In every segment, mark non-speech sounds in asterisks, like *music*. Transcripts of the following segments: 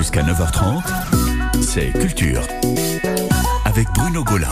Jusqu'à 9h30, c'est Culture. Avec Bruno Golin.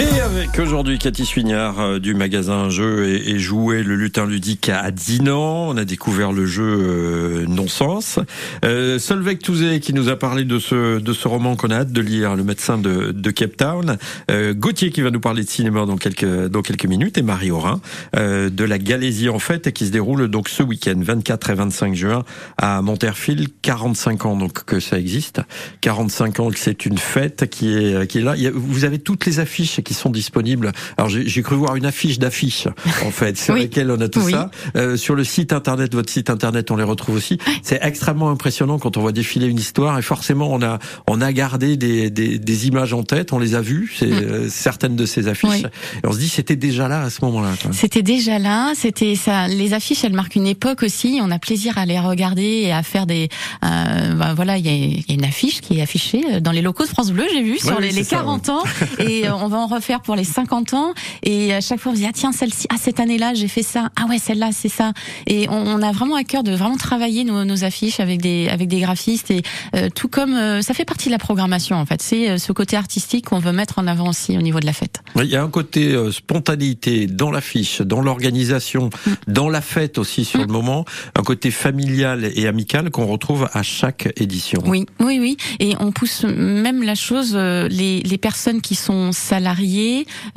Et avec aujourd'hui Cathy Suignard euh, du magasin Jeux et, et Jouets, le lutin ludique à Dinan. On a découvert le jeu euh, Non-Sens. Euh, Solveig Touzé qui nous a parlé de ce, de ce roman qu'on a hâte de lire, Le médecin de, de Cape Town. Euh, Gauthier qui va nous parler de cinéma dans quelques, dans quelques minutes. Et Marie Aurin euh, de la Galésie en fait et qui se déroule donc ce week-end, 24 et 25 juin à Monterfil. 45 ans donc que ça existe. 45 ans que c'est une fête qui est, qui est là. Vous avez toutes les affiches qui sont disponibles. Alors j'ai cru voir une affiche d'affiches en fait sur *laughs* Oui. lesquelles on a tout Oui. ça. Euh, sur le site internet, votre site internet, on les retrouve aussi. C'est extrêmement impressionnant quand on voit défiler une histoire et forcément on a on a gardé des, des, des images en tête, on les a vues, c'est euh, certaines de ces affiches. Oui. Et on se dit c'était déjà là à ce moment-là. C'était déjà là, c'était ça. Les affiches, elles marquent une époque aussi. On a plaisir à les regarder et à faire des. euh, bah, voilà, il y a, il y a une affiche qui est affichée dans les locaux de France Bleu, j'ai vu sur les, c'est les ça, 40 ans, *laughs* et euh, on va en refaire pour les 50 ans. Et à chaque fois, on se dit ah tiens celle-ci, ah cette année-là j'ai fait ça, ah ouais celle-là c'est ça. Et on, on a vraiment à cœur de vraiment travailler nos, nos affiches avec des avec des graphistes et euh, tout comme euh, ça fait partie de la programmation en fait. C'est euh, ce côté artistique qu'on veut mettre en avant aussi au niveau de la fête. Il y a un côté spontanéité dans l'affiche, dans l'organisation, Mm. dans la fête aussi sur le moment, un côté familial et amical qu'on retrouve à chaque édition. Oui, oui, oui. Et on pousse même la chose, les, les personnes qui sont salariées,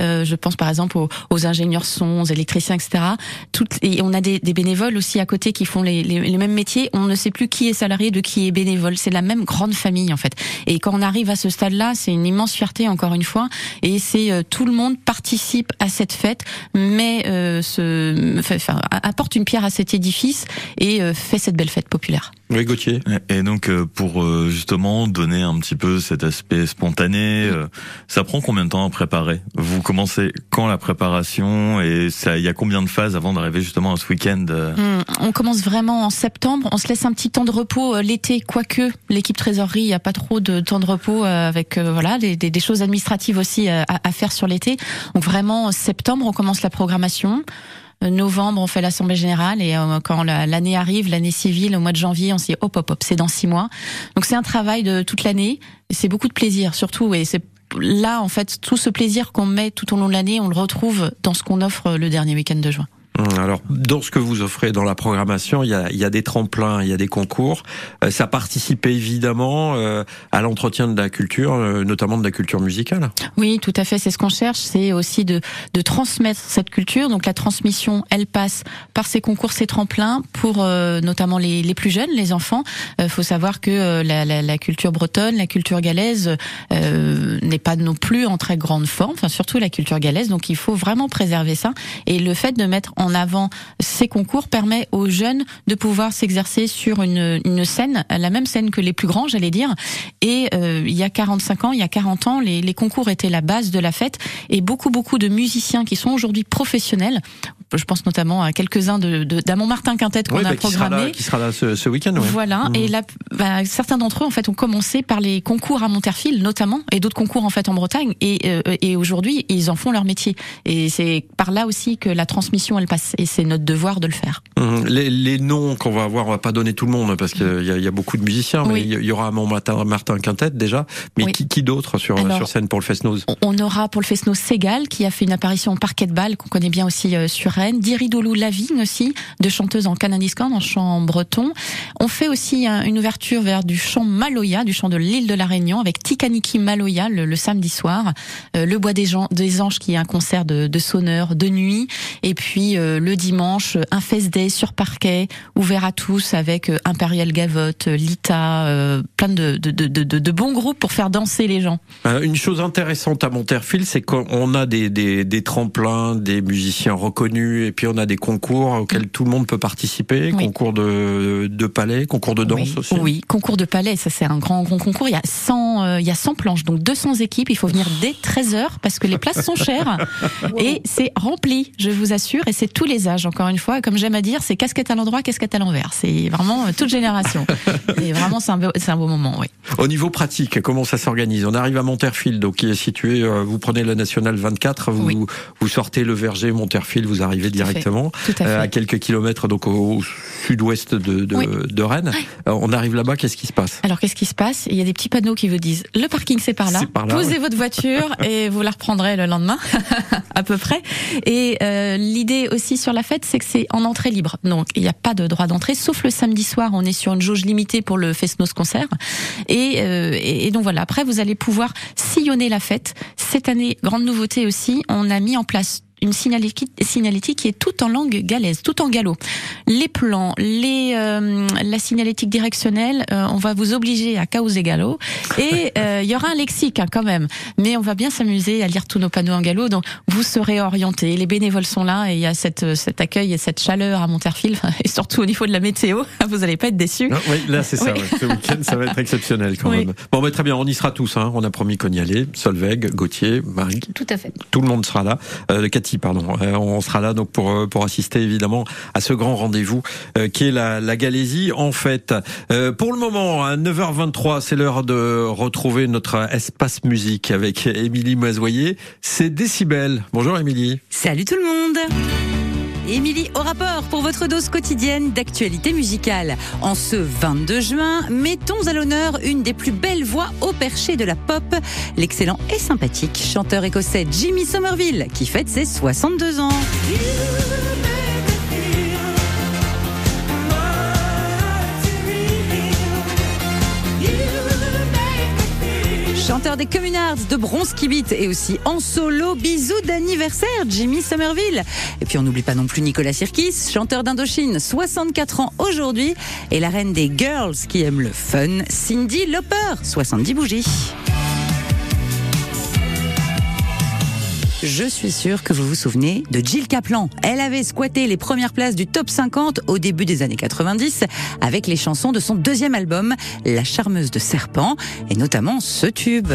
euh, je pense par exemple aux, aux ingénieurs sons, aux électriciens, etc. Et on a des, des bénévoles aussi à côté qui font les, les, les mêmes métiers. On ne sait plus qui est salarié de qui est bénévole. C'est la même grande famille en fait. Et quand on arrive à ce stade-là, c'est une immense fierté encore une fois. Et c'est euh, tout le monde participe à cette fête, mais euh, enfin, apporte une pierre à cet édifice et euh, fait cette belle fête populaire. Oui, Gauthier. Et donc euh, pour euh, justement donner un petit peu cet aspect spontané, euh, ça prend combien de temps à préparer? Vous commencez quand la préparation? Et ça il y a combien de phases avant d'arriver justement à ce week-end Hum, On commence vraiment en septembre. On se laisse un petit temps de repos l'été, quoique l'équipe trésorerie, il n'y a pas trop de temps de repos avec voilà des, des- des choses administratives aussi à, à faire sur l'été. Donc vraiment en septembre, on commence la programmation. Euh, Novembre, on fait l'assemblée générale et euh, quand la- l'année arrive, l'année civile, au mois de janvier, on se dit hop hop hop, c'est dans six mois. Donc c'est un travail de toute l'année. C'est beaucoup de plaisir surtout et c'est là en fait tout ce plaisir qu'on met tout au long de l'année, on le retrouve dans ce qu'on offre le dernier week-end de juin. Hum, Alors, dans ce que vous offrez dans la programmation, il y a, il y a des tremplins, il y a des concours. Euh, ça participe évidemment euh, à l'entretien de la culture, euh, notamment de la culture musicale. Oui, tout à fait. C'est ce qu'on cherche. C'est aussi de, de transmettre cette culture. Donc la transmission, elle passe par ces concours, ces tremplins pour euh, notamment les, les plus jeunes, les enfants. Il faut savoir que euh, la, la, la culture bretonne, la culture galaise euh, n'est pas non plus en très grande forme. Enfin, surtout la culture galaise. Donc il faut vraiment préserver ça. Et le fait de mettre en avant ces concours permet aux jeunes de pouvoir s'exercer sur une, scène, la même scène que les plus grands, j'allais dire. Et euh, il y a 45 ans, il y a 40 ans, les concours étaient la base de la fête et beaucoup beaucoup de musiciens qui sont aujourd'hui professionnels. Je pense notamment à quelques-uns de, de Martin Quintet qu'on Oui, a bah, qui sera programmé. là, qui sera là ce, ce week-end. ouais. Voilà, et là, bah, certains d'entre eux en fait ont commencé par les concours à Monterfil notamment, et d'autres concours en fait en Bretagne, et, euh, et aujourd'hui ils en font leur métier. Et c'est par là aussi que la transmission elle passe, et c'est notre devoir de le faire. Hum, Les, les noms qu'on va avoir, on va pas donner tout le monde parce qu'il y, a- il y a beaucoup de musiciens, mais il y aura mon Martin, Martin Quintet déjà. Mais Oui. qui, qui d'autre sur, Alors, sur scène pour le Fest-Noz On- On aura pour le Fesno Segal qui a fait une apparition au Parquet de Bâle qu'on connaît bien aussi euh, sur Rennes, Diridoulou Lavigne aussi, de chanteuse en canadiscan, en chant breton. On fait aussi une ouverture vers du chant Maloya, du chant de l'île de la Réunion avec Tikaniki Maloya le, samedi soir, Euh, le Bois des, Gens- des Anges qui est un concert de, sonneurs de nuit et puis euh, le dimanche un fest day sur parquet ouvert à tous avec euh, Imperial Gavotte, Lita, euh, plein de, bons groupes pour faire danser les gens. Une chose intéressante à Monterfil, c'est qu'on a des tremplins, des musiciens reconnus, et puis on a des concours auxquels tout le monde peut participer, Oui. concours de, de palais, concours de danse oui, aussi. Oui, concours de palais, ça c'est un grand grand concours. Il y a 100 euh, il y a 100 planches, donc 200 équipes. Il faut venir dès 13 heures parce que les places sont chères *laughs* et c'est rempli, je vous assure. Et c'est tous les âges, encore une fois. Comme j'aime à dire, c'est casquette à l'endroit, casquette à l'envers. C'est vraiment euh, toute génération. *laughs* Et vraiment, c'est un, beau- c'est un beau moment, oui. Au niveau pratique, comment ça s'organise? On arrive à Monterfield, donc qui est situé. euh, vous prenez la nationale 24, vous Oui. vous sortez le Verger, Monterfield, vous arrivez directement à euh, à quelques kilomètres, donc au, au sud-ouest de, de, Oui. de Rennes. Euh, on arrive là-bas, qu'est-ce qui se passe? Alors qu'est-ce qui se passe? Il y a des petits panneaux qui vous disent le parking c'est par là. C'est par là, Posez votre voiture *laughs* et vous la reprendrez le lendemain, *laughs* à peu près. Et euh, l'idée aussi sur la fête, c'est que c'est en entrée libre. Donc il n'y a pas de droit d'entrée, sauf le samedi soir. On est sur une jauge limitée pour le Festnos concert. Et, euh, et, et donc voilà. Après, vous allez pouvoir sillonner la fête. Cette année, grande nouveauté aussi, on a mis en place une signalétique, signalétique qui est tout en langue galaise, tout en gallo. Les plans, les euh, la signalétique directionnelle, euh, on va vous obliger à causer gallo et *laughs* euh, il y aura un lexique hein, quand même, mais on va bien s'amuser à lire tous nos panneaux en gallo. Donc vous serez orientés, les bénévoles sont là et il y a cette cet accueil et cette chaleur à Monterfil *laughs* et surtout au niveau de la météo, *laughs* vous allez pas être déçus. Ah, Oui, là c'est ça. Oui. ouais. Ce week-end, ça va être exceptionnel quand Oui. même. Bon, bah, très bien, on y sera tous. Hein. On a promis qu'on y allait. Solveig, Gauthier, Marie, Tout à fait. tout le monde sera là. Euh, Pardon. Euh, on sera là donc pour euh, pour assister évidemment à ce grand rendez-vous euh, qui est la, Galésie en fait. Pour le moment, à 9h23, c'est l'heure de retrouver notre espace musique avec Émilie Mazoyer. C'est Décibel. Bonjour Émilie. Salut tout le monde Émilie au rapport pour votre dose quotidienne d'actualité musicale. En ce 22 juin, mettons à l'honneur une des plus belles voix au perché de la pop, l'excellent et sympathique chanteur écossais Jimmy Somerville, qui fête ses 62 ans. Chanteur des Communards, de Bronski Beat et aussi en solo, bisous d'anniversaire, Jimmy Somerville. Et puis on n'oublie pas non plus Nicolas Sirkis, chanteur d'Indochine, 64 ans aujourd'hui, et la reine des girls qui aime le fun, Cindy Lauper, 70 bougies. Je suis sûre que vous vous souvenez de Jill Kaplan. Elle avait squatté les premières places du top 50 au début des années 90 avec les chansons de son deuxième album, La charmeuse de serpent, et notamment ce tube.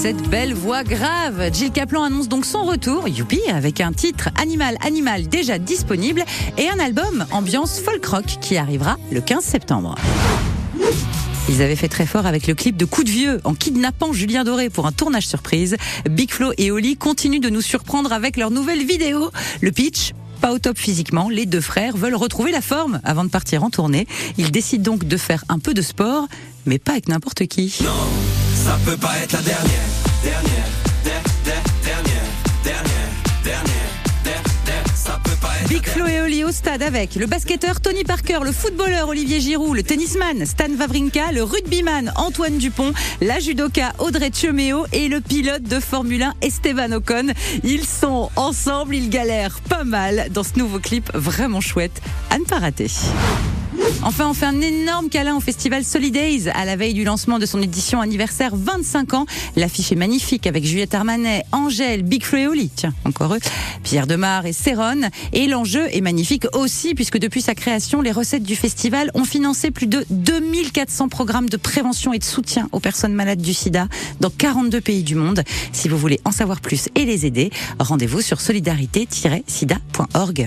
Cette belle voix grave, Jill Kaplan annonce donc son retour, youpi, avec un titre Animal Animal déjà disponible et un album ambiance folk rock qui arrivera le 15 septembre. Ils avaient fait très fort avec le clip de Coup de Vieux en kidnappant Julien Doré pour un tournage surprise. Big Flo et Oli continuent de nous surprendre avec leur nouvelle vidéo. Le pitch pas au top physiquement, les deux frères veulent retrouver la forme avant de partir en tournée. Ils décident donc de faire un peu de sport, mais pas avec n'importe qui. Ça peut pas être la dernière, dernière, der- der- dernière, dernière, dernière, Big Flo et Oli au stade avec le basketteur Tony Parker, le footballeur Olivier Giroud, le tennisman Stan Wawrinka, le rugbyman Antoine Dupont, la judoka Audrey Tchemeo et le pilote de Formule 1 Esteban Ocon. Ils sont ensemble, ils galèrent pas mal dans ce nouveau clip vraiment chouette à ne pas rater. Enfin, on fait un énorme câlin au festival Solidays à la veille du lancement de son édition anniversaire 25 ans. L'affiche est magnifique avec Juliette Armanet, Angèle, Big Flo et Oli, tiens, encore eux, Pierre Demar et Céron. Et l'enjeu est magnifique aussi puisque depuis sa création, les recettes du festival ont financé plus de 2400 programmes de prévention et de soutien aux personnes malades du sida dans 42 pays du monde. Si vous voulez en savoir plus et les aider, rendez-vous sur solidarité-sida.org.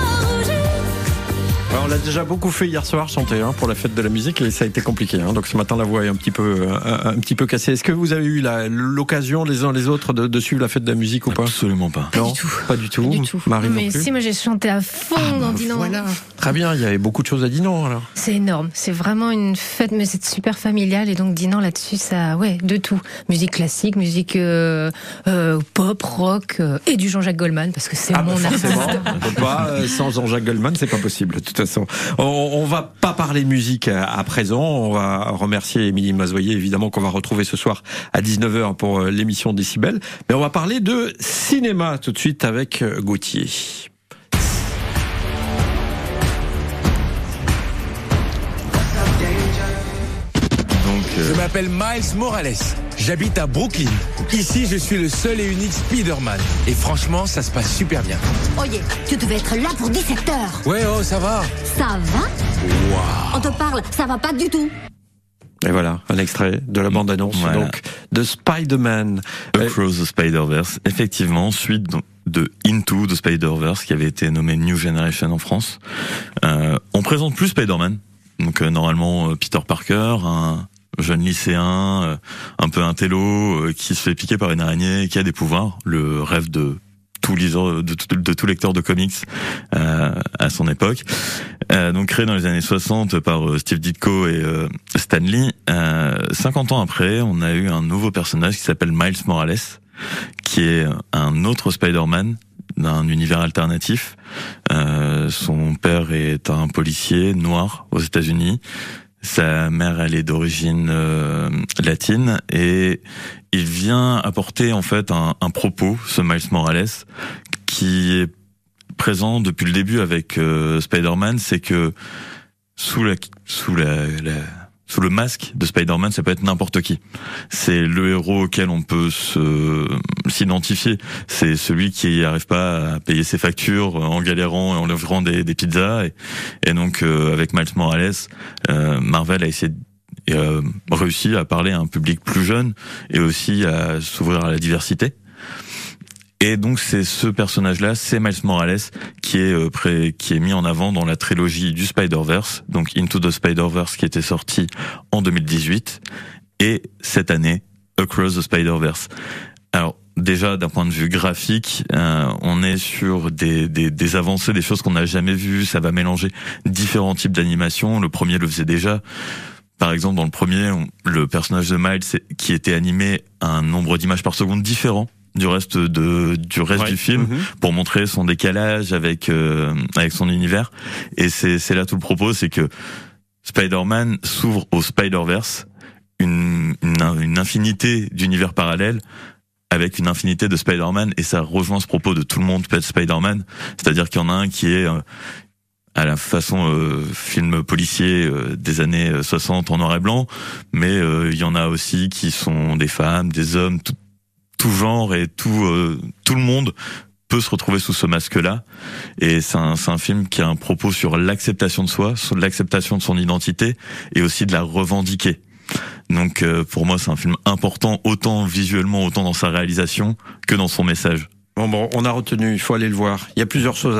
Ouais, on l'a déjà beaucoup fait hier soir, chanter hein, pour la fête de la musique, et ça a été compliqué. Hein, donc ce matin, la voix est un petit peu, euh, un, un petit peu cassée. Est-ce que vous avez eu l'occasion, les uns les autres, de, de suivre la fête de la musique ou pas? Absolument pas. Non, du tout. Pas du tout. Pas du tout. Marie non mais plus si, moi j'ai chanté à fond Ah, dans bah, Dinan. voilà. Très bien, il y avait beaucoup de choses à Dinan alors. C'est énorme. C'est vraiment une fête, mais c'est super familial. Et donc Dinan là-dessus, ça, ouais, de tout. Musique classique, musique euh, euh, pop, rock euh, et du Jean-Jacques Goldman parce que c'est Ah bah mon artiste. forcément, on peut pas euh, sans Jean-Jacques Goldman, c'est pas possible de toute façon. On, on va pas parler musique à, présent, on va remercier Émilie Mazoyer évidemment qu'on va retrouver ce soir à 19h pour euh, l'émission Décibel, mais on va parler de cinéma tout de suite avec euh, Gauthier. Donc, euh, m'appelle Miles Morales. J'habite à Brooklyn. Ici, je suis le seul et unique Spider-Man. Et franchement, ça se passe super bien. Oye, tu devais être là pour 17 heures. Ouais, oh, ça va. Ça va On te parle, ça va pas du tout. Et voilà, un extrait de la bande-annonce Voilà. donc de Spider-Man. Euh, Across the Spider-Verse, effectivement, suite de Into the Spider-Verse qui avait été nommé New Generation en France. Euh, on présente plus Spider-Man, donc euh, normalement euh, Peter Parker, un jeune lycéen, euh, un peu intello, euh, qui se fait piquer par une araignée, qui a des pouvoirs, le rêve de tout liseur, de, tout- lecteur de comics euh, à son époque. Euh, donc créé dans les années 60 par euh, Steve Ditko et Stan Lee. Euh, 50 ans après, on a eu un nouveau personnage qui s'appelle Miles Morales, qui est un autre Spider-Man d'un univers alternatif. Son père est un policier noir aux États-Unis. Sa mère, elle est d'origine euh, latine et il vient apporter en fait un, propos, ce Miles Morales, qui est présent depuis le début avec euh, Spider-Man, c'est que sous la sous la- sous le masque de Spider-Man, ça peut être n'importe qui. C'est le héros auquel on peut s'identifier. C'est celui qui arrive pas à payer ses factures en galérant et en livrant des, des pizzas. Et, donc euh, avec Miles Morales, euh, Marvel a essayé euh, réussi à parler à un public plus jeune et aussi à s'ouvrir à la diversité. Et donc c'est ce personnage-là, c'est Miles Morales qui est euh, pré- qui est mis en avant dans la trilogie du Spider-Verse, donc Into the Spider-Verse qui était sorti en 2018 et cette année Across the Spider-Verse. Alors déjà d'un point de vue graphique, euh, on est sur des, des, des avancées, des choses qu'on n'a jamais vues. Ça va mélanger différents types d'animations. Le premier le faisait déjà. Par exemple, dans le premier, le personnage de Miles qui était animé à un nombre d'images par seconde différent du reste de du reste Ouais. du film Mhm. pour montrer son décalage avec euh, avec son univers et c'est c'est là tout le propos c'est que Spider-Man s'ouvre au Spider-Verse une, une une infinité d'univers parallèles avec une infinité de Spider-Man et ça rejoint ce propos de tout le monde peut être Spider-Man c'est-à-dire qu'il y en a un qui est euh, à la façon euh, film policier euh, des années euh, 60 en noir et blanc, mais euh, il y en a aussi qui sont des femmes, des hommes, tout, tout genre et tout euh, tout le monde peut se retrouver sous ce masque-là. Et c'est un, un film qui a un propos sur l'acceptation de soi, sur l'acceptation de son identité et aussi de la revendiquer. Donc euh, pour moi c'est un film important autant visuellement, autant dans sa réalisation que dans son message. Bon, bon, on a retenu, il faut aller le voir. Il y a plusieurs choses